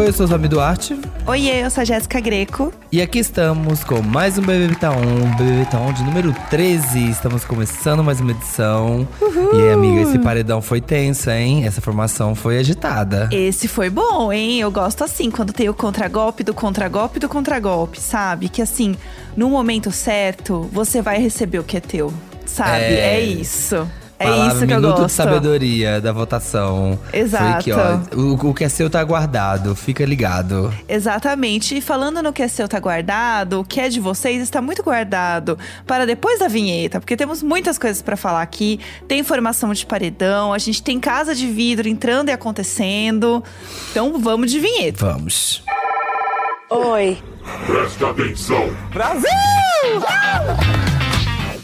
Oi, eu sou o Zami Duarte. Oiê, eu sou a Jéssica Greco. E aqui estamos com mais um BBB Tá 1, BBB Tá 1 de número 13. Estamos começando mais uma edição. Uhul. E aí, amiga, esse paredão foi tenso, hein? Essa formação foi agitada. Esse foi bom, hein? Eu gosto assim, quando tem o contragolpe do contragolpe do contragolpe, sabe? Que assim, no momento certo, você vai receber o que é teu. Sabe? É, é isso. É Palavra, isso que minuto eu gosto. de sabedoria da votação. Exato. Foi aqui, ó. O, o, que é seu tá guardado, fica ligado. Exatamente. E falando no que é seu tá guardado, o que é de vocês está muito guardado para depois da vinheta, porque temos muitas coisas para falar aqui. Tem informação de paredão, a gente tem casa de vidro entrando e acontecendo. Então vamos de vinheta. Vamos. Oi. Preste atenção. Brasil!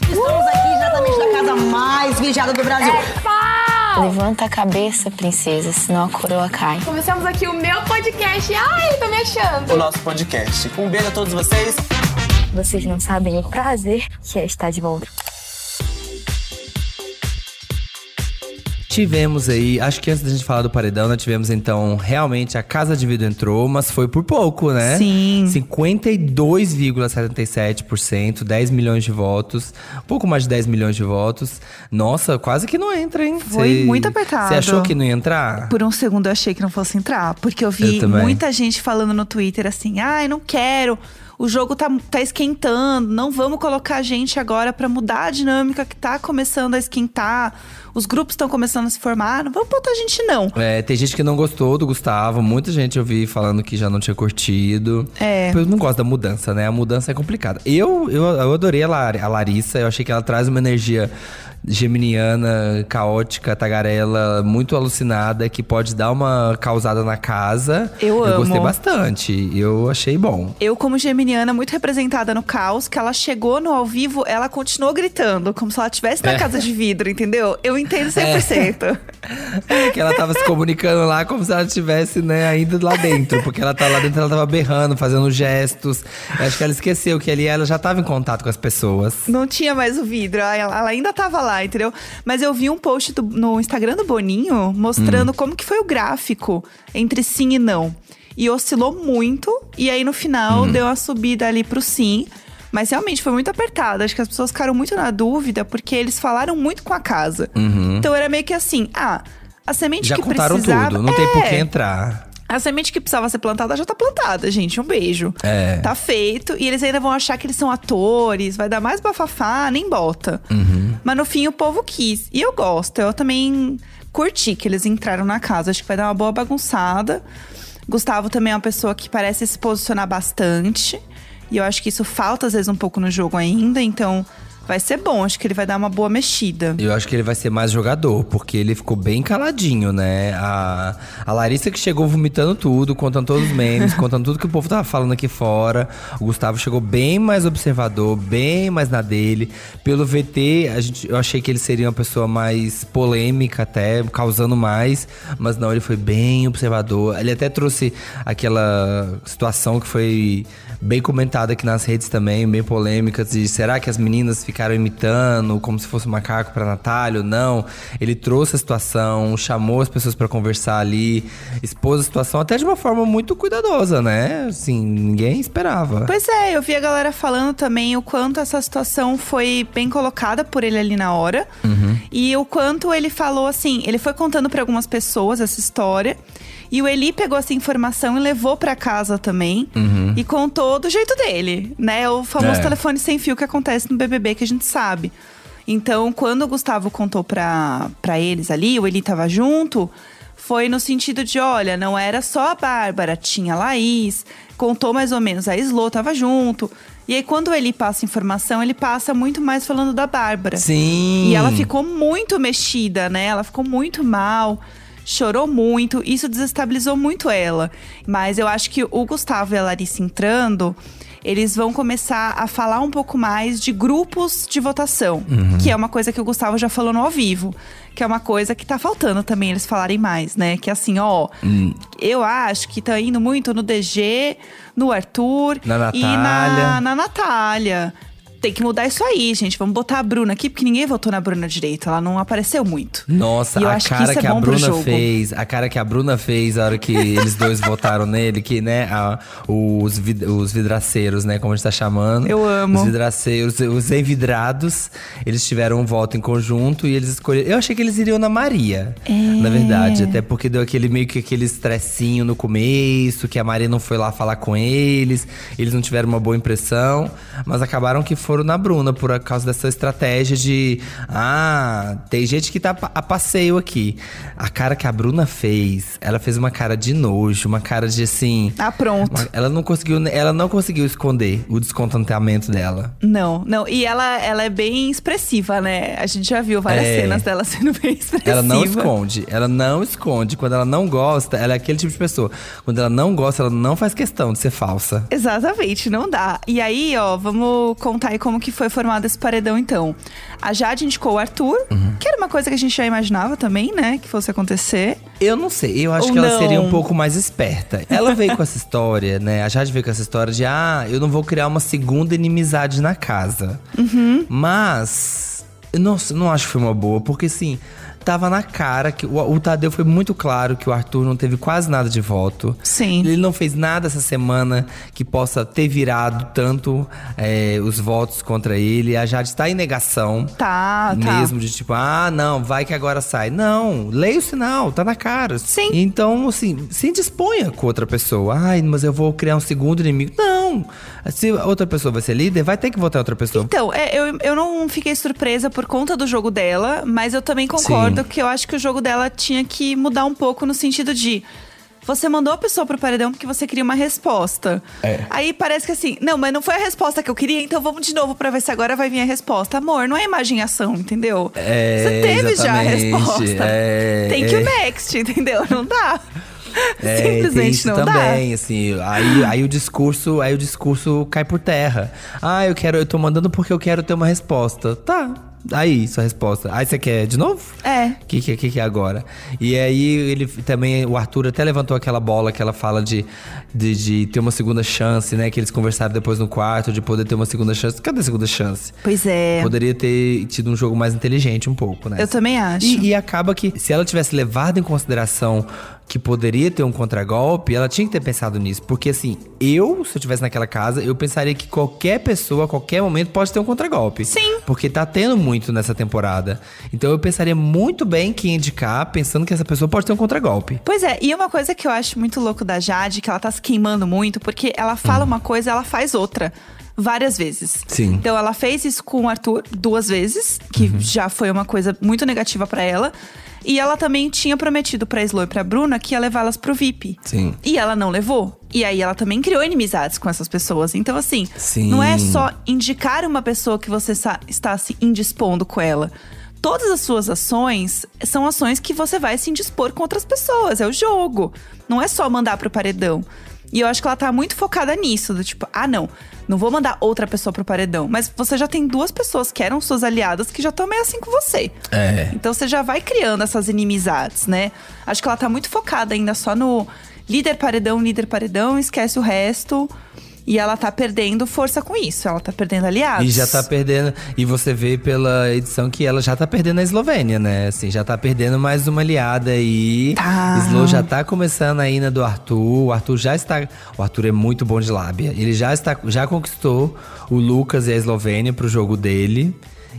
Estamos aqui mais vigiada do Brasil. Levanta a cabeça, princesa, senão a coroa cai. Começamos aqui o meu podcast. Ai, tô me achando. O nosso podcast. Um beijo a todos vocês. Vocês não sabem o prazer que é estar de volta. Tivemos aí, acho que antes da gente falar do paredão, nós tivemos então, realmente a Casa de Vidro entrou, mas foi por pouco, né? Sim. 52,77%, 10 milhões de votos, pouco mais de 10 milhões de votos. Nossa, quase que não entra, hein? Foi Cê- muito apertado. Você achou que não ia entrar? Por um segundo eu achei que não fosse entrar, porque eu vi Eu muita gente falando no Twitter assim: ai, não quero. O jogo tá, tá esquentando, não vamos colocar a gente agora pra mudar a dinâmica que tá começando a esquentar. Os grupos estão começando a se formar, não vamos botar a gente não. É, tem gente que não gostou do Gustavo, muita gente eu vi falando que já não tinha curtido. É. Eu não gosto da mudança, né? A mudança é complicada. Eu, eu, eu adorei a, Lar- a Larissa, eu achei que ela traz uma energia geminiana, caótica, tagarela, muito alucinada, que pode dar uma causada na casa. Eu Eu gostei amo. bastante, eu achei bom. Eu, como geminiana, muito representada no caos, que ela chegou no ao vivo, ela continuou gritando, como se ela estivesse na É. casa de vidro, entendeu? Eu entendo 100%. É que ela tava se comunicando lá como se ela estivesse, né, ainda lá dentro. Porque ela tá lá dentro, ela tava berrando, fazendo gestos. Eu acho que ela esqueceu que ali ela já tava em contato com as pessoas. Não tinha mais o vidro, ela, ela ainda tava lá, entendeu? Mas eu vi um post do- no Instagram do Boninho mostrando como que foi o gráfico entre sim e não. E oscilou muito, e aí no final deu uma subida ali pro sim. Mas realmente foi muito apertado. Acho que as pessoas ficaram muito na dúvida, porque eles falaram muito com a casa. Então era meio que assim, ah, a semente Uhum. Já que contaram precisava… tudo, não tem por É. que entrar. A semente que precisava ser plantada já tá plantada, gente. Um beijo. É. Tá feito. E eles ainda vão achar que eles são atores, vai dar mais bafafá, nem bota. Uhum. Mas no fim o povo quis. E eu gosto. Eu também curti que eles entraram na casa. Acho que vai dar uma boa bagunçada. Gustavo também é uma pessoa que parece se posicionar bastante. E eu acho que isso falta, às vezes, um pouco no jogo ainda. Então, vai ser bom. Acho que ele vai dar uma boa mexida. Eu acho que ele vai ser mais jogador, porque ele ficou bem caladinho, né? A, a Larissa que chegou vomitando tudo, contando todos os memes, contando tudo que o povo tava falando aqui fora. O Gustavo chegou bem mais observador, bem mais na dele. Pelo VT, a gente, eu achei que ele seria uma pessoa mais polêmica até, causando mais. Mas não, ele foi bem observador. Ele até trouxe aquela situação que foi bem comentada aqui nas redes também, bem polêmica, de será que as meninas ficaram imitando como se fosse um macaco pra Natália ou não? Ele trouxe a situação, chamou as pessoas pra conversar ali, expôs a situação até de uma forma muito cuidadosa, né? Assim, ninguém esperava. Pois é, eu vi a galera falando também o quanto essa situação foi bem colocada por ele ali na hora. E o quanto ele falou assim, ele foi contando pra algumas pessoas essa história. E o Eli pegou essa informação e levou pra casa também. E contou do jeito dele, né? O famoso É. telefone sem fio que acontece no BBB que a gente sabe. Então, quando o Gustavo contou pra, pra eles ali, o Eli tava junto, foi no sentido de: olha, não era só a Bárbara, tinha a Laís, contou mais ou menos, a Slo tava junto. E aí, quando ele passa informação, ele passa muito mais falando da Bárbara. Sim. E ela ficou muito mexida, né? Ela ficou muito mal, chorou muito. Isso desestabilizou muito ela. Mas eu acho que o Gustavo e a Larissa entrando, eles vão começar a falar um pouco mais de grupos de votação. Que é uma coisa que o Gustavo já falou no ao vivo. Que é uma coisa que tá faltando também eles falarem mais, né? Que assim, ó, eu acho que tá indo muito no DG, no Arthur Na e na, na Natália. Tem que mudar isso aí, gente. Vamos botar a Bruna aqui, porque ninguém votou na Bruna direito. Ela não apareceu muito. Nossa, a que cara isso é que, a Bruna fez, a cara que a Bruna fez a hora que eles dois votaram nele, que, né, a- os, vid- os vidraceiros, né, como a gente tá chamando. Eu amo. Os vidraceiros, os envidrados, eles tiveram um voto em conjunto e eles escolheram. Eu achei que eles iriam na Maria, É. na verdade. Até porque deu aquele meio que aquele estressinho no começo, que a Maria não foi lá falar com eles, eles não tiveram uma boa impressão, mas acabaram que foram na Bruna por causa dessa estratégia de ah, tem gente que tá a passeio aqui. A cara que a Bruna fez, ela fez uma cara de nojo, uma cara de assim, Ah, pronto. ela não conseguiu, ela não conseguiu esconder o descontentamento dela. Não, não. E ela, ela é bem expressiva, né? A gente já viu várias É. cenas dela sendo bem expressiva. Ela não esconde, ela não esconde. Quando ela não gosta, ela é aquele tipo de pessoa. Quando ela não gosta, ela não faz questão de ser falsa. Exatamente, não dá. E aí, ó, vamos contar aí como que foi formado esse paredão, então. A Jade indicou o Arthur, Uhum. que era uma coisa que a gente já imaginava também, né? Que fosse acontecer. Eu não sei, eu acho Ou que ela não? seria um pouco mais esperta. Ela veio com essa história, né? A Jade veio com essa história de, ah, eu não vou criar uma segunda inimizade na casa. Uhum. Mas, nossa, não acho que foi uma boa, porque assim, tava na cara que o, o Tadeu foi muito claro que o Arthur não teve quase nada de voto. Sim. Ele não fez nada essa semana que possa ter virado tanto é, os votos contra ele. A Jade está em negação. Tá, tá. Mesmo de tipo, ah, não, vai que agora sai. Não, leia o sinal, tá na cara. Sim. Então, assim, se disponha com outra pessoa. Ai, mas eu vou criar um segundo inimigo. Não. Se outra pessoa vai ser líder, vai ter que votar outra pessoa. Então, é, eu, eu não fiquei surpresa por conta do jogo dela, mas eu também concordo que eu acho que o jogo dela tinha que mudar um pouco no sentido de. Você mandou a pessoa pro paredão porque você queria uma resposta. É. Aí parece que assim, não, mas não foi a resposta que eu queria, então vamos de novo pra ver se agora vai vir a resposta. Amor, não é imaginação, entendeu? É, você teve já a resposta. é, Tem que é. o next, entendeu? Não dá. É, tem Simplesmente não também, assim. Aí, aí o discurso, aí o discurso cai por terra. Ah, eu quero, eu tô mandando porque eu quero ter uma resposta. Tá. Aí, sua resposta. Aí você quer de novo? É. O que, que, que, que é agora? E aí ele também, o Arthur até levantou aquela bola que ela fala de, de, de ter uma segunda chance, né? Que eles conversaram depois no quarto, de poder ter uma segunda chance. Cadê a segunda chance? Pois é. Poderia ter tido um jogo mais inteligente um pouco, né? Eu também acho. E, e acaba que, se ela tivesse levado em consideração que poderia ter um contragolpe, ela tinha que ter pensado nisso. Porque, assim, eu, se eu estivesse naquela casa, eu pensaria que qualquer pessoa, a qualquer momento, pode ter um contragolpe. Sim. Porque tá tendo muito nessa temporada. Então eu pensaria muito bem que indicar, pensando que essa pessoa pode ter um contragolpe. Pois é, e uma coisa que eu acho muito louco da Jade, que ela tá se queimando muito, porque ela fala uma coisa, ela faz outra. Várias vezes. Sim. Então ela fez isso com o Arthur duas vezes, que Uhum. já foi uma coisa muito negativa pra ela. E ela também tinha prometido pra Slo e pra Bruna que ia levá-las pro VIP. Sim. E ela não levou. E aí ela também criou inimizades com essas pessoas. Então, assim, Sim. não é só indicar uma pessoa que você está se indispondo com ela. Todas as suas ações são ações que você vai se indispor com outras pessoas. É o jogo. Não é só mandar pro paredão. E eu acho que ela tá muito focada nisso, do tipo, ah, não, não vou mandar outra pessoa pro paredão. Mas você já tem duas pessoas que eram suas aliadas que já estão meio assim com você. É. Então você já vai criando essas inimizades, né? Acho que ela tá muito focada ainda só no líder paredão, líder paredão, esquece o resto. E ela tá perdendo força com isso. Ela tá perdendo aliados. E já tá perdendo. E você vê pela edição que ela já tá perdendo a Eslovênia, né? Assim, já tá perdendo mais uma aliada aí. Tá. Slo já tá começando a ina do Arthur. O Arthur já está. O Arthur é muito bom de lábia. Ele já está, já conquistou o Lucas e a Eslovênia pro jogo dele.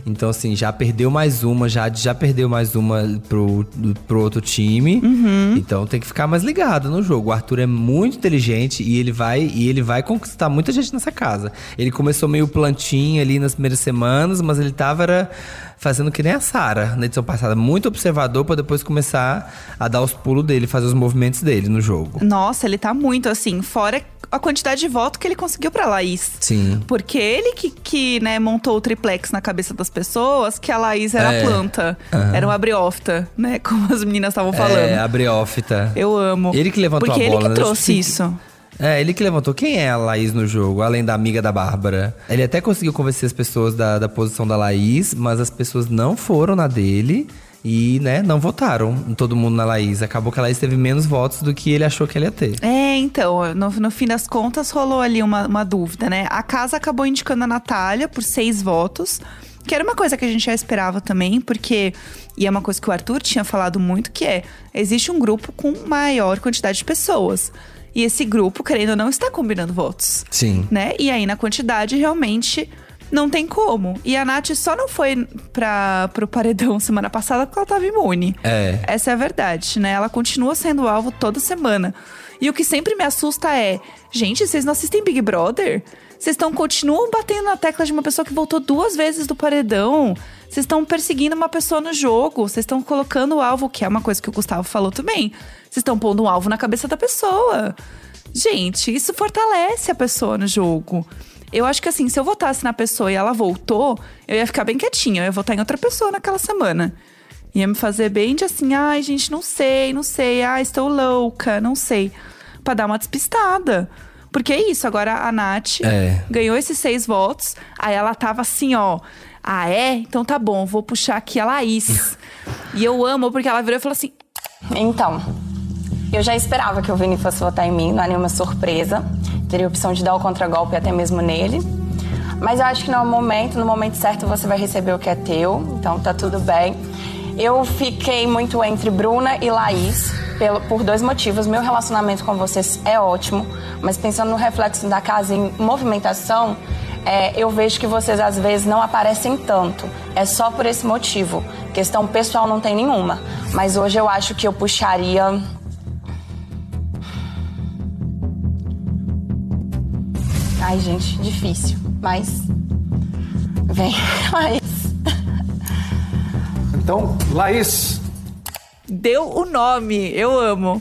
Então, assim, já perdeu mais uma, já, já perdeu mais uma pro, pro outro time. Então tem que ficar mais ligado no jogo. O Arthur é muito inteligente e ele vai e ele vai conquistar muita gente nessa casa. Ele começou meio plantinho ali nas primeiras semanas, mas ele tava era, fazendo que nem a Sara na edição passada, muito observador pra depois começar a dar os pulos dele, fazer os movimentos dele no jogo. Nossa, ele tá muito assim, fora a quantidade de voto que ele conseguiu pra Laís. Sim. Porque ele que, que né, montou o triplex na cabeça das pessoas, que a Laís era É. a planta. Era uma briófita, né? Como as meninas estavam falando. É, a Breófita. Eu amo. Ele que levantou Porque a bola, ele né? que trouxe Tipo, isso. É, ele que levantou. Quem é a Laís no jogo, além da amiga da Bárbara? Ele até conseguiu convencer as pessoas da, da posição da Laís, mas as pessoas não foram na dele. E, né, não votaram todo mundo na Laís. Acabou que a Laís teve menos votos do que ele achou que ele ia ter. É, então, no, no fim das contas rolou ali uma, uma dúvida, né? A casa acabou indicando a Natália por seis votos. Que era uma coisa que a gente já esperava também, porque. E é uma coisa que o Arthur tinha falado muito, que é: existe um grupo com maior quantidade de pessoas. E esse grupo, querendo ou não, está combinando votos. Sim. Né? E aí, na quantidade, realmente não tem como. E a Nath só não foi pra, pro paredão semana passada porque ela tava imune. É. Essa é a verdade, né? Ela continua sendo alvo toda semana. E o que sempre me assusta é: gente, vocês não assistem Big Brother? Vocês estão continuam batendo na tecla de uma pessoa que voltou duas vezes do paredão. Vocês estão perseguindo uma pessoa no jogo. Vocês estão colocando o alvo, que é uma coisa que o Gustavo falou também. Vocês estão pondo um alvo na cabeça da pessoa. Gente, isso fortalece a pessoa no jogo. Eu acho que assim, se eu votasse na pessoa e ela voltou, eu ia ficar bem quietinha. Eu ia votar em outra pessoa naquela semana. Ia me fazer bem de assim, ai, gente, não sei, não sei, ai, estou louca, não sei. Pra dar uma despistada. Porque é isso, agora a Nath É. ganhou esses seis votos, aí ela tava assim, ó. Ah, é? Então tá bom, vou puxar aqui a Laís. e eu amo, porque ela virou e falou assim: Então, eu já esperava que o Vini fosse votar em mim, não é nenhuma surpresa. Teria a opção de dar o contragolpe até mesmo nele. Mas eu acho que no momento, no momento certo, você vai receber o que é teu, então tá tudo bem. Eu fiquei muito entre Bruna e Laís pelo- por dois motivos. Meu relacionamento com vocês é ótimo, mas pensando no reflexo da casa em movimentação, é, eu vejo que vocês às vezes não aparecem tanto. É só por esse motivo. Questão pessoal não tem nenhuma. Mas hoje eu acho que eu puxaria. Ai, gente, difícil. Mas. Vem, Laís. Então, Laís, deu o nome. Eu amo.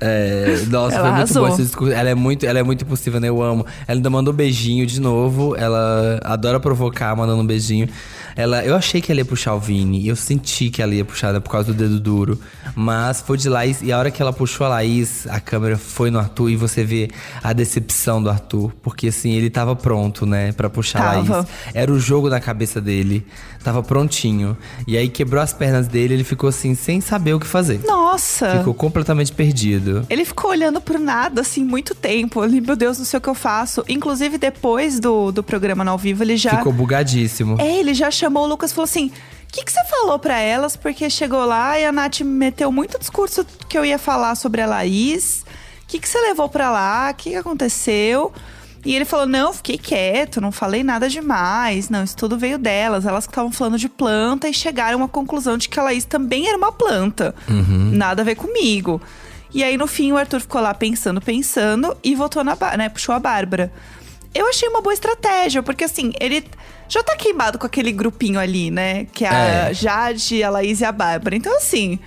É, nossa, Ela foi muito arrasou. bom esse discurso. Ela é muito, ela é muito impossível, né? Eu amo. Ela ainda mandou beijinho de novo. Ela adora provocar, mandando um beijinho. Ela, eu achei que ela ia puxar o Vini. Eu senti que ela ia puxar né, por causa do dedo duro. Mas foi de Laís. E a hora que ela puxou a Laís, a câmera foi no Arthur. E você vê a decepção do Arthur. Porque assim, ele tava pronto, né? Pra puxar a Tava. Laís. Era o jogo na cabeça dele. Tava prontinho. E aí quebrou as pernas dele. Ele ficou assim, sem saber o que fazer. Nossa. Ficou completamente perdido. Ele ficou olhando pro nada, assim, muito tempo. Ele, meu Deus, não sei o que eu faço. Inclusive, depois do, do programa no ao vivo, ele já. Ficou bugadíssimo. É, ele já chamou o Lucas e falou assim: o que, que você falou pra elas? Porque chegou lá e a Nath me meteu muito discurso que eu ia falar sobre a Laís. O que, que você levou pra lá? O que, que aconteceu? E ele falou: não, fiquei quieto, não falei nada demais. Não, isso tudo veio delas. Elas que estavam falando de planta e chegaram à conclusão de que a Laís também era uma planta. Nada a ver comigo. E aí, no fim, o Arthur ficou lá pensando, pensando e votou na né? Puxou a Bárbara. Eu achei uma boa estratégia, porque assim, ele já tá queimado com aquele grupinho ali, né? Que é a É. Jade, a Laís e a Bárbara. Então, assim,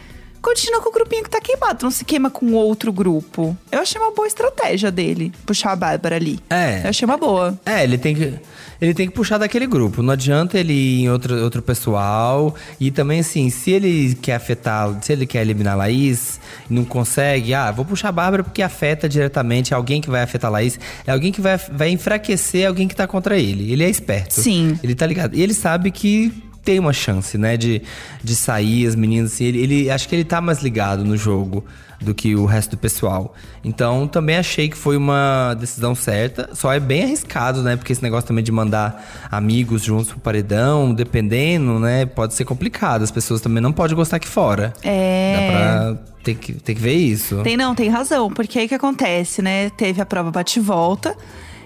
continua com o grupinho que tá queimado, não se queima com outro grupo. Eu achei uma boa estratégia dele, puxar a Bárbara ali. É. Eu achei uma boa. É, ele tem que. Ele tem que puxar daquele grupo. Não adianta ele ir em outro, outro pessoal. E também, assim, se ele quer afetar, se ele quer eliminar a Laís e não consegue, ah, vou puxar a Bárbara porque afeta diretamente alguém que vai afetar a Laís. É alguém que vai, vai enfraquecer alguém que tá contra ele. Ele é esperto. Sim. Ele tá ligado. E ele sabe que tem uma chance, né, de, de sair as meninas, assim. Ele, ele- acho que ele tá mais ligado no jogo do que o resto do pessoal. Então, também achei que foi uma decisão certa. Só é bem arriscado, né? Porque esse negócio também de mandar amigos juntos pro paredão, dependendo, né? Pode ser complicado. As pessoas também não podem gostar aqui fora. É. Dá pra ter que, ter que ver isso. Tem não, tem razão, porque aí o que acontece, né? Teve a prova bate-volta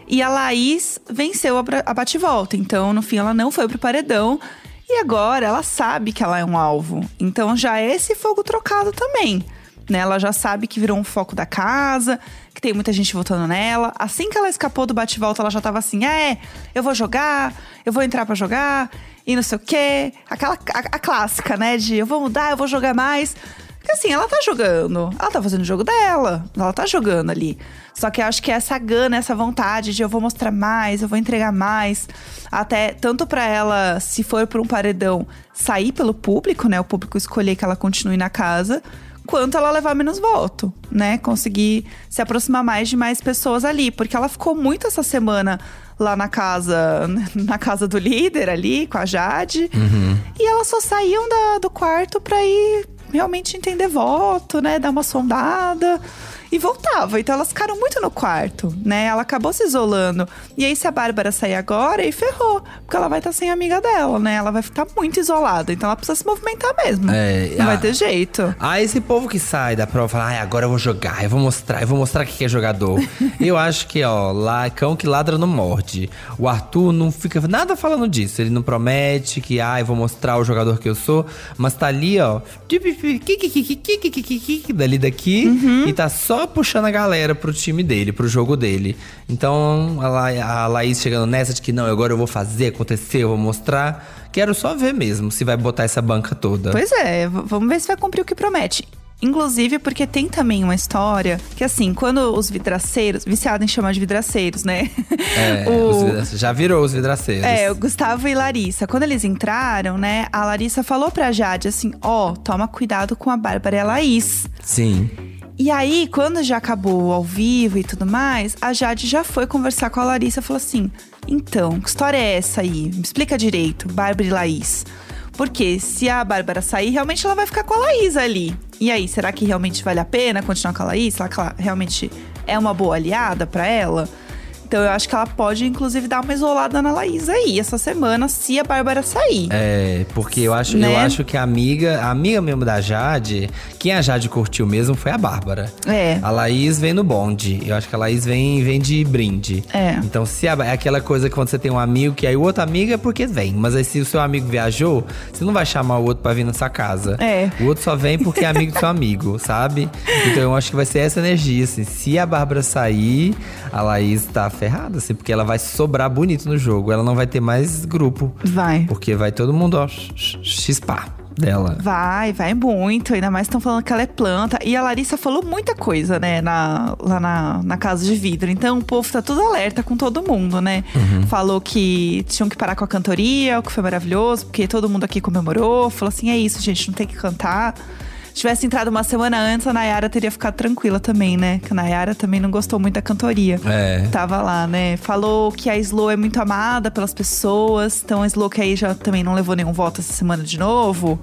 e a Laís venceu a bate-volta. Então, no fim, ela não foi pro paredão. E agora ela sabe que ela é um alvo. Então já é esse fogo trocado também. Né? Ela já sabe que virou um foco da casa, que tem muita gente votando nela. Assim que ela escapou do bate-volta, ela já tava assim: é, eu vou jogar, eu vou entrar pra jogar, e não sei o quê. Aquela a, a clássica, né? De eu vou mudar, eu vou jogar mais. Porque assim, ela tá jogando. Ela tá fazendo o jogo dela. Ela tá jogando ali. Só que eu acho que essa gana, essa vontade de eu vou mostrar mais, eu vou entregar mais. Até tanto pra ela, se for por um paredão, sair pelo público, né? O público escolher que ela continue na casa. Quanto ela levar menos voto, né? Conseguir se aproximar mais de mais pessoas ali. Porque ela ficou muito essa semana lá na casa, na casa do líder ali, com a Jade. E elas só saíam da- do quarto pra ir realmente entender voto, né? Dar uma sondada. E voltava. Então elas ficaram muito no quarto, né? Ela acabou se isolando. E aí, se a Bárbara sair agora, aí ferrou. Porque ela vai estar sem a amiga dela, né? Ela vai ficar muito isolada. Então ela precisa se movimentar mesmo. É, Não ah. vai ter jeito. Ah, esse povo que sai da prova fala, ai, agora eu vou jogar, eu vou mostrar, eu vou mostrar que é jogador. eu acho que, ó, lá, cão que ladra não morde. O Arthur não fica nada falando disso. Ele não promete que, ai, eu vou mostrar o jogador que eu sou, mas tá ali, ó, dali daqui, e tá só puxando a galera pro time dele, pro jogo dele. Então, a, La a Laís chegando nessa de que, não, agora eu vou fazer acontecer, eu vou mostrar. Quero só ver mesmo se vai botar essa banca toda. Pois é, vamos ver se vai cumprir o que promete. Inclusive, porque tem também uma história que, assim, quando os vidraceiros, viciado em chamar de vidraceiros, né? É, O- já virou os vidraceiros. É, o Gustavo e Larissa. Quando eles entraram, né, a Larissa falou pra Jade assim: ó, toma cuidado com a Bárbara e a Laís. Sim. E aí, quando já acabou ao vivo e tudo mais, a Jade já foi conversar com a Larissa e falou assim: então, que história é essa aí? Me explica direito, Bárbara e Laís. Porque se a Bárbara sair, realmente ela vai ficar com a Laís ali. E aí, será que realmente vale a pena continuar com a Laís? Será que ela realmente é uma boa aliada pra ela? Então eu acho que ela pode, inclusive, dar uma isolada na Laís aí essa semana, se a Bárbara sair. É, porque eu acho, eu Né? acho que a amiga, a amiga mesmo da Jade, quem a Jade curtiu mesmo foi a Bárbara. É. A Laís vem no bonde. Eu acho que a Laís vem, vem de brinde. É. Então, se a, é aquela coisa que quando você tem um amigo, que aí o outro amigo é porque vem. Mas aí se o seu amigo viajou, você não vai chamar o outro pra vir na sua casa. É. O outro só vem porque é amigo do seu amigo, sabe? Então eu acho que vai ser essa energia, assim. Se a Bárbara sair, a Laís tá ferrada, assim, porque ela vai sobrar bonito no jogo. Ela não vai ter mais grupo. Vai. Porque vai todo mundo, ó, x- chispar dela. Vai, vai muito. Ainda mais estão falando que ela é planta. E a Larissa falou muita coisa, né, na, lá na, na casa de vidro. Então o povo tá tudo alerta com todo mundo, né? Falou que tinham que parar com a cantoria, o que foi maravilhoso, porque todo mundo aqui comemorou. Falou assim: é isso, gente, não tem que cantar. Se tivesse entrado uma semana antes, a Nayara teria ficado tranquila também, né? Que a Nayara também não gostou muito da cantoria. É. Tava lá, né? Falou que a Slow é muito amada pelas pessoas. Então a Slow que aí já também não levou nenhum voto essa semana de novo.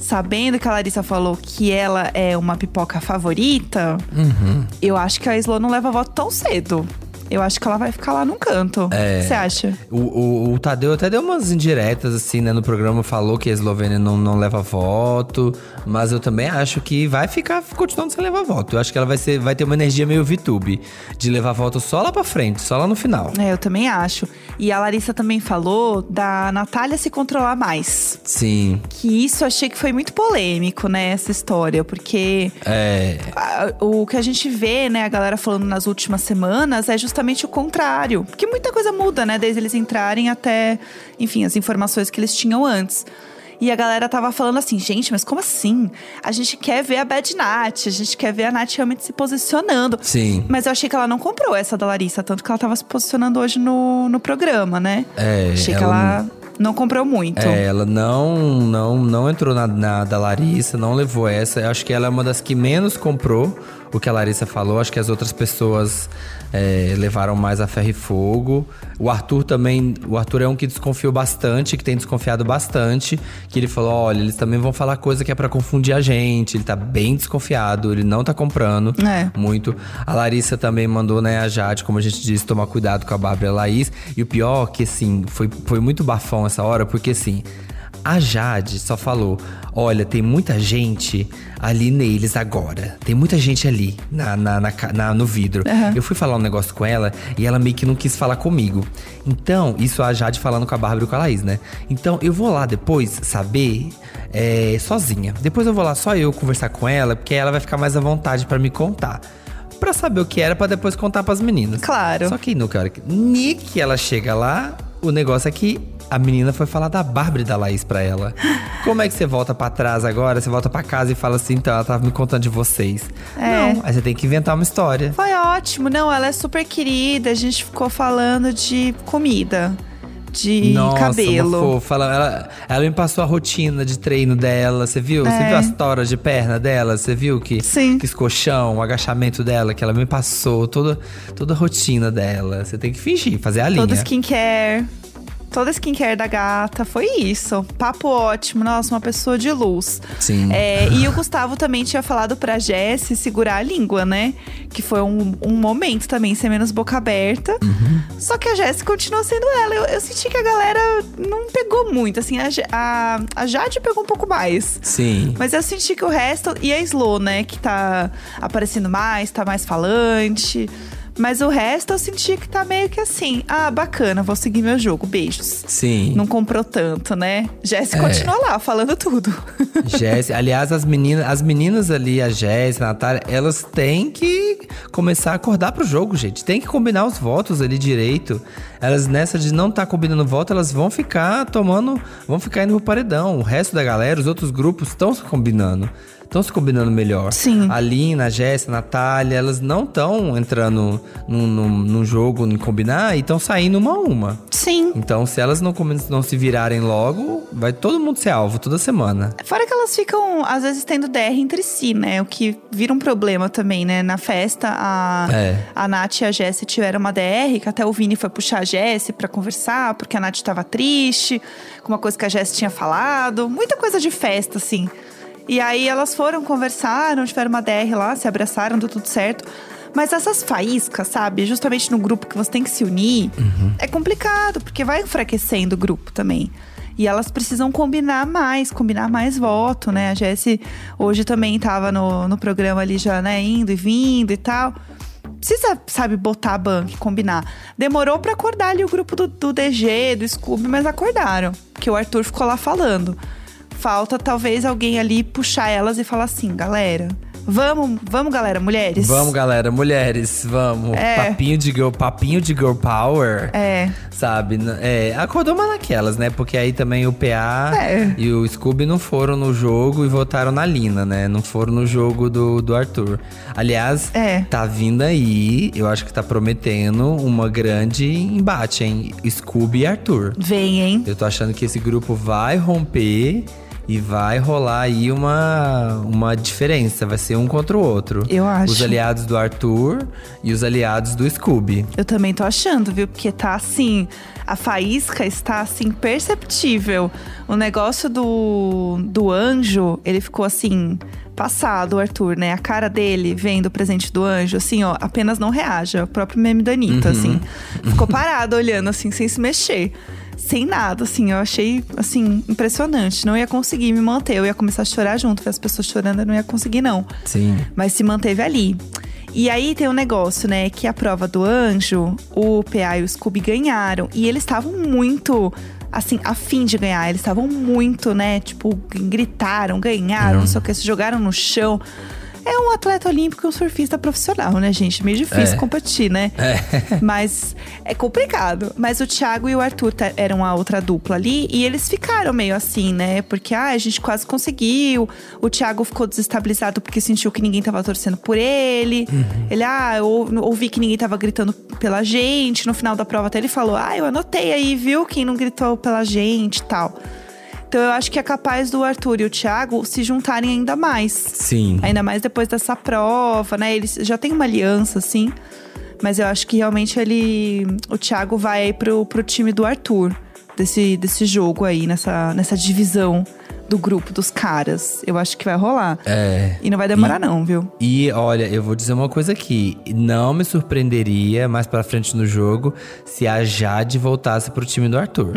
Sabendo que a Larissa falou que ela é uma pipoca favorita, Uhum. eu acho que a Slow não leva voto tão cedo. Eu acho que ela vai ficar lá num canto. É. O que você acha? O, o, o Tadeu até deu umas indiretas, assim, né, no programa, falou que a Eslovênia não, não leva voto, mas eu também acho que vai ficar continuando sem levar voto. Eu acho que ela vai, ser, vai ter uma energia meio VTube, de levar voto só lá pra frente, só lá no final. É, eu também acho. E a Larissa também falou da Natália se controlar mais. Sim, Que isso eu achei que foi muito polêmico, né, essa história, porque é. a- o que a gente vê, né, a galera falando nas últimas semanas é justamente o contrário. Porque muita coisa muda, né, desde eles entrarem até, enfim, as informações que eles tinham antes. E a galera tava falando assim, gente, mas como assim? A gente quer ver a Bad Nat, a gente quer ver a Nath realmente se posicionando. Sim. Mas eu achei que ela não comprou essa da Larissa, tanto que ela tava se posicionando hoje no, no programa, né? É, achei que ela ela não comprou muito. É, ela não, não, não entrou na, na da Larissa, não levou essa. Eu acho que ela é uma das que menos comprou o que a Larissa falou. Acho que as outras pessoas é, levaram mais a ferro e fogo. O Arthur também. O Arthur é um que desconfiou bastante, que tem desconfiado bastante. Que ele falou: olha, eles também vão falar coisa que é pra confundir a gente. Ele tá bem desconfiado, ele não tá comprando É. muito. A Larissa também mandou, né, a Jade, como a gente disse, tomar cuidado com a Bárbara Laís. E o pior que, assim, foi, foi muito bafão essa hora, porque assim. A Jade só falou: Olha, tem muita gente ali neles agora. Tem muita gente ali na, na, na na- no vidro. Eu fui falar um negócio com ela e ela meio que não quis falar comigo. Então, isso a Jade falando com a Bárbara e com a Laís, né? Então, eu vou lá depois saber é, sozinha. Depois eu vou lá só eu conversar com ela, porque ela vai ficar mais à vontade pra me contar. Pra saber o que era, pra depois contar pras meninas. Claro. Só que no cara que ela chega lá, o negócio é que a menina foi falar da Bárbara e da Laís pra ela. Como é que você volta pra trás agora? Você volta pra casa e fala assim, então ela tava me contando de vocês. É. Não, aí você tem que inventar uma história. Foi ótimo. Não, ela é super querida. A gente ficou falando de comida, de Nossa, cabelo. uma fofa. Ela, ela, ela me passou a rotina de treino dela, você viu? Você É. viu as toras de perna dela? Você viu que, Sim. que esse colchão, o agachamento dela, que ela me passou, toda, toda a rotina dela. Você tem que fingir, fazer a linha. Todo skincare. Toda a skincare da gata, foi isso. Papo ótimo, nossa, uma pessoa de luz. Sim. É, e o Gustavo também tinha falado pra Jess segurar a língua, né? Que foi um, um momento também, ser menos boca aberta. Uhum. Só que a Jess continuou sendo ela. Eu, eu senti que a galera não pegou muito, assim. A, a, a Jade pegou um pouco mais. Sim. Mas eu senti que o resto. E a Slow, né? Que tá aparecendo mais, tá mais falante. Mas o resto eu senti que tá meio que assim. Ah, bacana, vou seguir meu jogo. Beijos. Sim. Não comprou tanto, né? Jess É. continua lá, falando tudo. Jéssica, aliás, as meninas, as meninas ali, a Jéssica, a Natália, elas têm que começar a acordar pro jogo, gente. Tem que combinar os votos ali direito. Elas nessa de não estar combinando voto, elas vão ficar tomando, vão ficar indo pro paredão. O resto da galera, os outros grupos estão se combinando. Estão se combinando melhor. Sim. A Lina, a Jéssica, a Natália, elas não estão entrando num, num, num jogo em combinar e estão saindo uma a uma. Sim. Então, se elas não, não se virarem logo, vai todo mundo ser alvo toda semana. Fora que elas ficam, às vezes, tendo DR entre si, né? O que vira um problema também, né? Na festa, a, É. a Nath e a Jessie tiveram uma DR, que até o Vini foi puxar a Jessie pra conversar, porque a Nath tava triste, com uma coisa que a Jessie tinha falado. Muita coisa de festa, assim. E aí elas foram, conversaram, tiveram uma DR lá, se abraçaram, deu tudo certo. Mas essas faíscas, sabe? Justamente no grupo que você tem que se unir, é complicado, porque vai enfraquecendo o grupo também. E elas precisam combinar mais, combinar mais voto, né? A Jessie hoje também tava no, no programa ali já, né? Indo e vindo e tal. Precisa, sabe, botar a banca combinar. Demorou pra acordar ali o grupo do, do DG, do Scooby, mas acordaram. Porque o Arthur ficou lá falando. Falta talvez alguém ali puxar elas e falar assim, galera. Vamos, vamos, galera, mulheres. Vamos, galera, mulheres, vamos. É. Papinho de girl, papinho de girl power. É. Sabe? É, acordou uma naquelas, né? Porque aí também o PA É. e o Scooby não foram no jogo e votaram na Lina, né? Não foram no jogo do, do Arthur. Aliás, É. tá vindo aí, eu acho que tá prometendo uma grande embate, hein? Scooby e Arthur. Vem, hein? Eu tô achando que esse grupo vai romper e vai rolar aí uma, uma diferença. Vai ser um contra o outro. Eu acho. Os aliados do Arthur e os aliados do Scooby. Eu também tô achando, viu? Porque tá assim. A faísca está assim perceptível. O negócio do, do anjo, ele ficou assim. Passado, o Arthur, né? A cara dele vendo o presente do anjo, assim, ó, apenas não reage. É o próprio meme da Anitta, assim. Ficou parado olhando, assim, sem se mexer. Sem nada, assim, eu achei, assim, impressionante. Não ia conseguir me manter, eu ia começar a chorar junto, ver as pessoas chorando, eu não ia conseguir, não Sim. mas se manteve ali. E aí tem um negócio, né? Que a prova do anjo, o PA e o Scooby ganharam. E eles estavam muito, assim, a fim de ganhar. Eles estavam muito, né? Tipo, gritaram, ganharam, não sei o que, se jogaram no chão. É um atleta olímpico e um surfista profissional, né, gente? Meio difícil É. competir, né? Mas é complicado. Mas o Thiago e o Arthur eram a outra dupla ali e eles ficaram meio assim, né? Porque ah, a gente quase conseguiu. O Thiago ficou desestabilizado porque sentiu que ninguém tava torcendo por ele. Ele, ah, eu ou- ouvi que ninguém tava gritando pela gente. No final da prova até ele falou: Ah, eu anotei aí, viu? Quem não gritou pela gente e tal. Então eu acho que é capaz do Arthur e o Thiago se juntarem ainda mais. Sim. Ainda mais depois dessa prova, né? Eles já têm uma aliança, assim. Mas eu acho que realmente ele. O Thiago vai aí pro, pro time do Arthur. Desse, desse jogo aí, nessa, nessa divisão do grupo dos caras. Eu acho que vai rolar. É. E não vai demorar, não, viu? E olha, eu vou dizer uma coisa aqui. Não me surpreenderia mais pra frente no jogo se a Jade voltasse pro time do Arthur.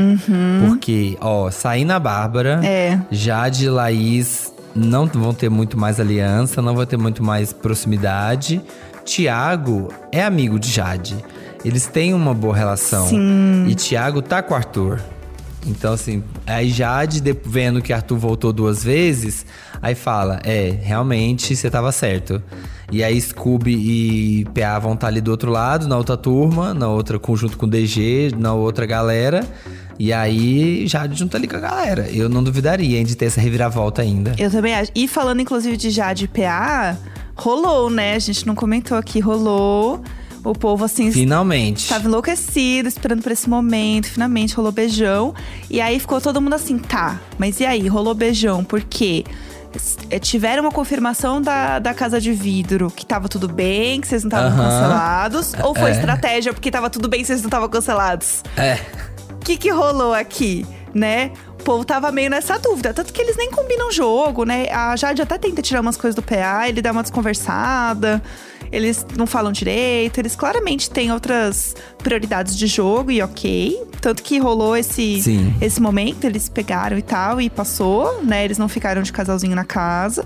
Porque, ó, saindo a Bárbara, É. Jade e Laís não vão ter muito mais aliança, não vão ter muito mais proximidade. Tiago é amigo de Jade. Eles têm uma boa relação. Sim. E Tiago tá com o Arthur. Então, assim, aí Jade, de- vendo que Arthur voltou duas vezes, aí fala: É, realmente você tava certo. E aí Scooby e PA vão estar ali do outro lado, na outra turma, na outra, conjunto com DG, na outra galera. E aí Jade junta ali com a galera. Eu não duvidaria hein, de ter essa reviravolta ainda. Eu também acho. E falando, inclusive, de Jade e PA, rolou, né? A gente não comentou aqui, rolou. O povo, assim, Finalmente. Tava enlouquecido, esperando por esse momento. Finalmente rolou beijão. E aí ficou todo mundo assim, tá, mas e aí? Rolou beijão, por quê? Eh, Tiveram uma confirmação da, da casa de vidro que tava tudo bem, que vocês não estavam Aham. cancelados? Ou foi É. estratégia porque tava tudo bem, vocês não estavam cancelados? É. que que rolou aqui, né? O povo tava meio nessa dúvida. Tanto que eles nem combinam jogo, né? A Jade até tenta tirar umas coisas do PA, ele dá uma desconversada. Eles não falam direito, eles claramente têm outras prioridades de jogo e ok. Tanto que rolou esse, Sim. esse momento, eles pegaram e tal, e passou, né? Eles não ficaram de casalzinho na casa.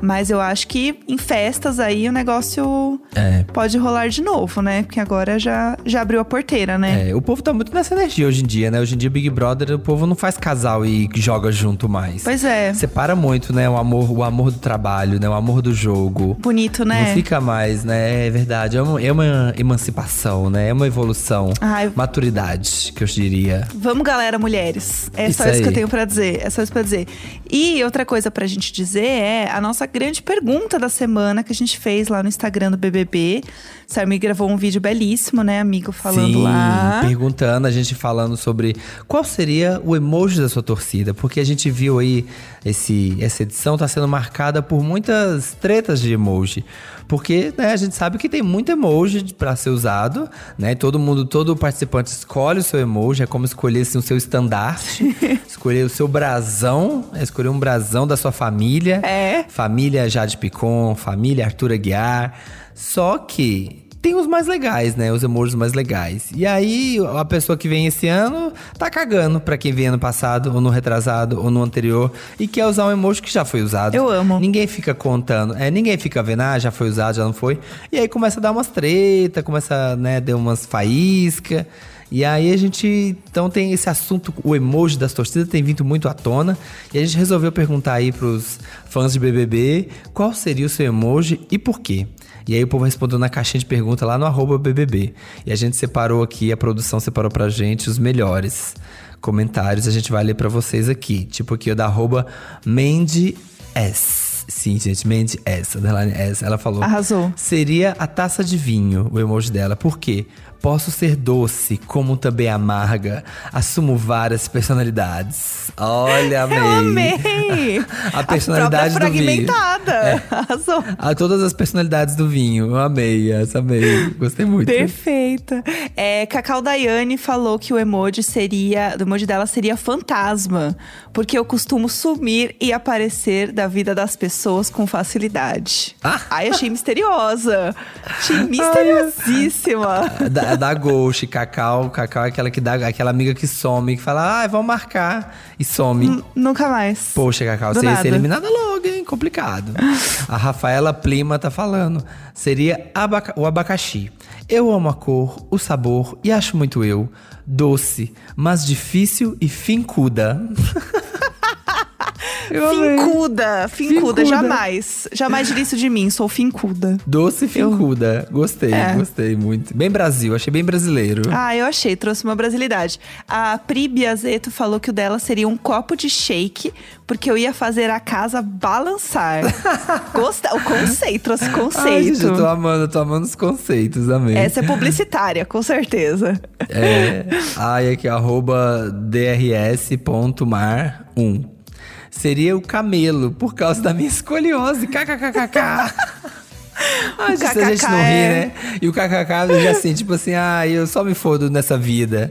Mas eu acho que em festas aí o negócio É. pode rolar de novo, né? Porque agora já, já abriu a porteira, né? É, o povo tá muito nessa energia hoje em dia, né? Hoje em dia, Big Brother, o povo não faz casal e joga junto mais. Pois é. Separa muito, né? O amor, o amor do trabalho, né? O amor do jogo. Bonito, Não né? fica mais, né? É verdade. É uma, é uma emancipação, né? É uma evolução. Ai. Maturidade, que eu diria. Vamos, galera, mulheres. É Isso só isso que eu aí. tenho pra dizer. É só isso pra dizer. E outra coisa pra gente dizer é a nossa grande pergunta da semana que a gente fez lá no Instagram do BBB. Samir gravou um vídeo belíssimo, né, amigo? Falando Sim, lá. perguntando, a gente falando sobre qual seria o emoji da sua torcida. Porque a gente viu aí, esse, essa edição tá sendo marcada por muitas tretas de emoji. Porque né, a gente sabe que tem muito emoji pra ser usado, né? Todo mundo, todo participante escolhe o seu emoji, é como escolher assim, o seu estandarte, escolher o seu brasão, é escolher um brasão da sua família. É. Família Jade Picon, família Arthur Aguiar. Só que tem os mais legais, né? Os emojis mais legais. E aí, a pessoa que vem esse ano tá cagando pra quem veio ano passado, ou no retrasado, ou no anterior, e quer usar um emoji que já foi usado. Eu amo. Ninguém fica contando. É, ninguém fica vendo, ah, já foi usado, já não foi. E aí começa a dar umas treta, começa, né, dar umas faísca. E aí a gente, então tem esse assunto, o emoji das torcidas tem vindo muito à tona. E a gente resolveu perguntar aí pros fãs de BBB qual seria o seu emoji e por quê. E aí o povo respondeu na caixinha de pergunta lá no arroba BBB. E a gente separou aqui, a produção separou pra gente os melhores comentários. A gente vai ler pra vocês aqui. Tipo aqui, o da arroba Mandy S. Sim, gente, Mandy S, underline S. Ela falou. Arrasou. Seria a taça de vinho, o emoji dela. Por quê? Posso ser doce, como também amarga. Assumo várias personalidades. Olha, amei. Eu amei! A personalidade própria do vinho. fragmentada. É. Arrasou. A todas as personalidades do vinho. Eu amei essa, amei. Gostei muito. Perfeita. É, Cacau Daiane falou que o emoji seria. O emoji dela seria fantasma. Porque eu costumo sumir e aparecer da vida das pessoas com facilidade. Ah. Ai, achei misteriosa. Achei misteriosíssima. Da, da Ghost, Cacau. Cacau é aquela que dá, aquela amiga que some, que fala, ah, vamos marcar. E some. N- Nunca mais. Poxa, Cacau, Do você ia nada. ser eliminada logo, hein? Complicado. A Rafaela Plima tá falando. Seria abaca- o abacaxi. Eu amo a cor, o sabor e acho muito eu. Doce, mas difícil e fincuda. Eu. Fincuda, fincuda, Fincuda. jamais. Jamais diria isso de mim, sou fincuda. Doce fincuda. Gostei, É. gostei muito. Bem Brasil, achei bem brasileiro. Ah, eu achei, trouxe uma brasilidade. A Pri Biazeto falou que o dela seria um copo de shake, porque eu ia fazer a casa balançar. Gosta, o conceito, trouxe Ai, conceito. gente, eu tô amando, eu tô amando os conceitos, amei. Essa é publicitária, com certeza. É. Ai, aqui, arroba drs.mar1. Seria o camelo, por causa da minha escoliose. KKKKK. Se a gente não ri, é- né? E o KKK eu já assim, tipo assim, ai, eu só me fodo nessa vida.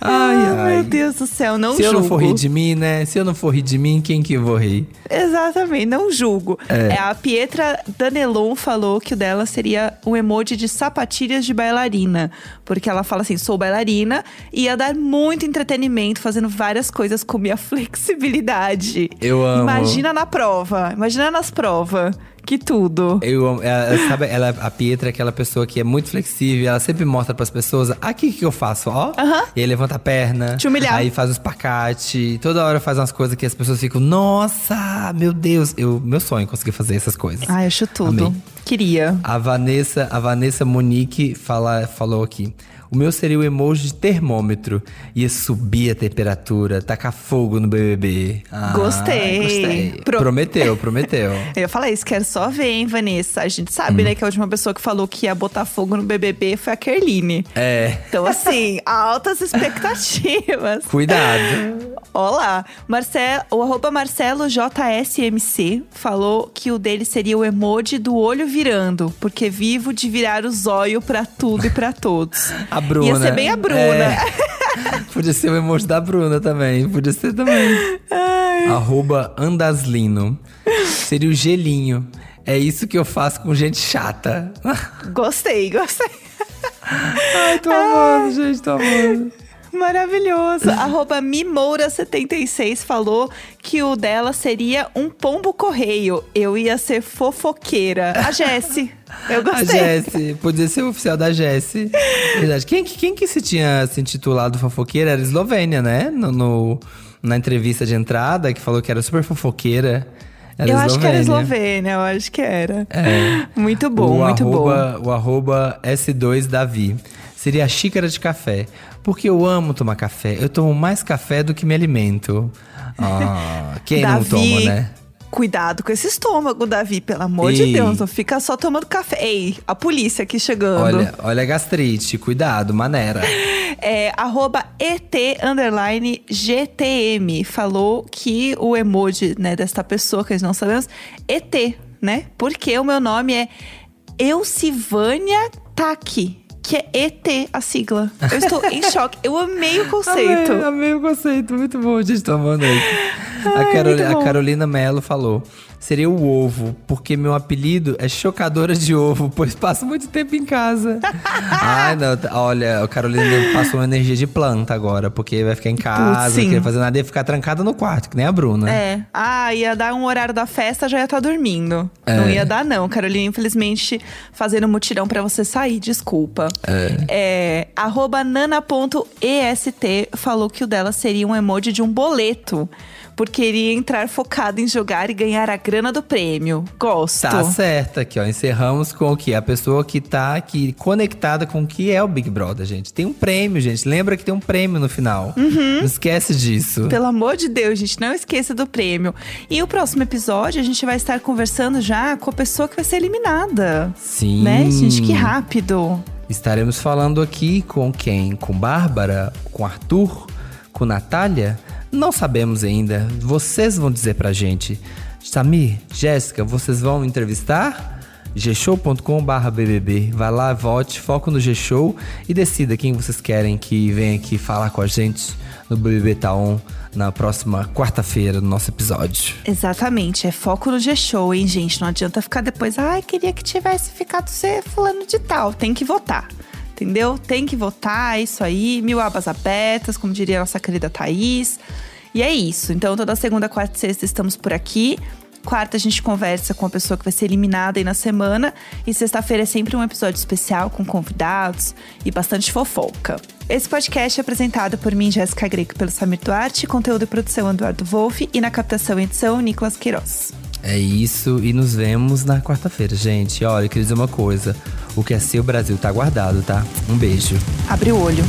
Ai, Ah, ai. meu Deus do céu, não Se eu julgo. não for rir de mim, né? Se eu não for rir de mim, quem que eu vou rir? Exatamente, não julgo. É. É, a Pietra Danelon falou que o dela seria um emoji de sapatilhas de bailarina. Porque ela fala assim: sou bailarina e ia dar muito entretenimento fazendo várias coisas com minha flexibilidade. Eu amo. Imagina na prova, imagina nas provas. Que tudo. Eu amo. Ela, sabe, ela, a Pietra é aquela pessoa que é muito flexível. Ela sempre mostra pras pessoas, aqui o que eu faço, ó. E aí levanta a perna. Te humilhar. Aí faz os pacates. Toda hora faz umas coisas que as pessoas ficam, nossa, meu Deus. Eu, meu sonho é conseguir fazer essas coisas. Ai, acho tudo. Amei. Queria. A Vanessa, a Vanessa Monique fala, falou aqui. O meu seria o emoji de termômetro. Ia subir a temperatura, tacar fogo no BBB. Ah, Gostei. gostei. Pro- Prometeu, prometeu. Eu ia falar isso, quero só ver, hein, Vanessa. A gente sabe, Hum. né, que a última pessoa que falou que ia botar fogo no BBB foi a Kerline. É, Então, assim, altas expectativas. cuidado. Olá, Marcelo, o arroba Marcelo JSMC falou que o dele seria o emoji do olho virando, porque vivo de virar o zóio pra tudo e pra todos. A Bruna. Ia ser bem a Bruna. É. Podia ser o emoji da Bruna também. Podia ser também. Arroba Andaslino. Seria o gelinho. É isso que eu faço com gente chata. Gostei, gostei. Ai, tô amando, gente, tô amando. Maravilhoso. Arroba Mimoura76 falou que o dela seria um pombo correio. Eu ia ser fofoqueira. A Jessie. Eu A gostei. Jessie, podia ser o oficial da Jessie. Verdade. Quem, que- quem que se tinha se intitulado fofoqueira era a Eslovênia, né? No, no- na entrevista de entrada, que falou que era super fofoqueira. Era eu acho que era Eslovênia. Eslovênia, eu acho que era. É. Muito bom, o muito bom. arroba, O arroba S2 Davi. Seria a xícara de café. Porque eu amo tomar café. Eu tomo mais café do que me alimento. Ah, quem não Davi, toma, né? Cuidado com esse estômago, Davi, pelo amor de Ei. Deus. Não fica só tomando café. Ei, a polícia aqui chegando. Olha, olha a gastrite. Cuidado, maneira. É, arroba ET underline GTM falou que o emoji né, desta pessoa, que nós não sabemos, ET, né? Porque o meu nome é Eucivânia Taki, que é ET a sigla. Eu estou em choque. Eu amei o conceito. Amei, amei o conceito. Muito bom, gente. Tô amando isso. A, muito a. Carolina Mello falou. Seria o ovo, porque meu apelido é chocadora de ovo, pois passo muito tempo em casa. Ai, não, tá- olha, a Carolina passou uma energia de planta agora, porque vai ficar em casa, não queria fazer nada, ia ficar trancada no quarto, que nem a Bruna. É. Ah, ia dar um horário da festa, já ia estar dormindo. É. Não ia dar, não. Carolina, infelizmente, fazendo mutirão pra você sair, desculpa. É. arroba nana.est falou que o dela seria um emoji de um boleto. Porque iria entrar focado em jogar e ganhar a grana do prêmio. Gosto. Tá certo aqui, ó. Encerramos com o que? A pessoa que tá aqui conectada com o que é o Big Brother, gente. Tem um prêmio, gente. Lembra que tem um prêmio no final. Não esquece disso. Pelo amor de Deus, gente, não esqueça do prêmio. E o próximo episódio, a gente vai estar conversando já com a pessoa que vai ser eliminada. Sim. Né, gente? Que rápido. Estaremos falando aqui com quem? Com Bárbara? Com Arthur? Com Natália? Não sabemos ainda. Vocês vão dizer pra gente. Samir, Jéssica, vocês vão entrevistar? gshow.com.br BBB. Vai lá, vote, foco no G-Show e decida quem vocês querem que venha aqui falar com a gente no BBB Taon na próxima quarta-feira, no nosso episódio. Exatamente, é foco no G-Show, hein, gente? Não adianta ficar depois, ai, queria que tivesse ficado ser fulano de tal. Tem que votar, entendeu? Tem que votar, é isso aí. Mil abas abertas, como diria a nossa querida Thaís. E é isso. Então, toda segunda, quarta e sexta estamos por aqui. Quarta a gente conversa com a pessoa que vai ser eliminada aí na semana. E sexta-feira é sempre um episódio especial com convidados e bastante fofoca. Esse podcast é apresentado por mim, Jéssica Greco, pelo Samir Duarte, conteúdo e produção Eduardo Wolff e na captação e edição Nicolas Queiroz. É isso, e nos vemos na quarta-feira, gente. Olha, eu queria dizer uma coisa: o que é seu Brasil tá guardado, tá? Um beijo. Abre o olho.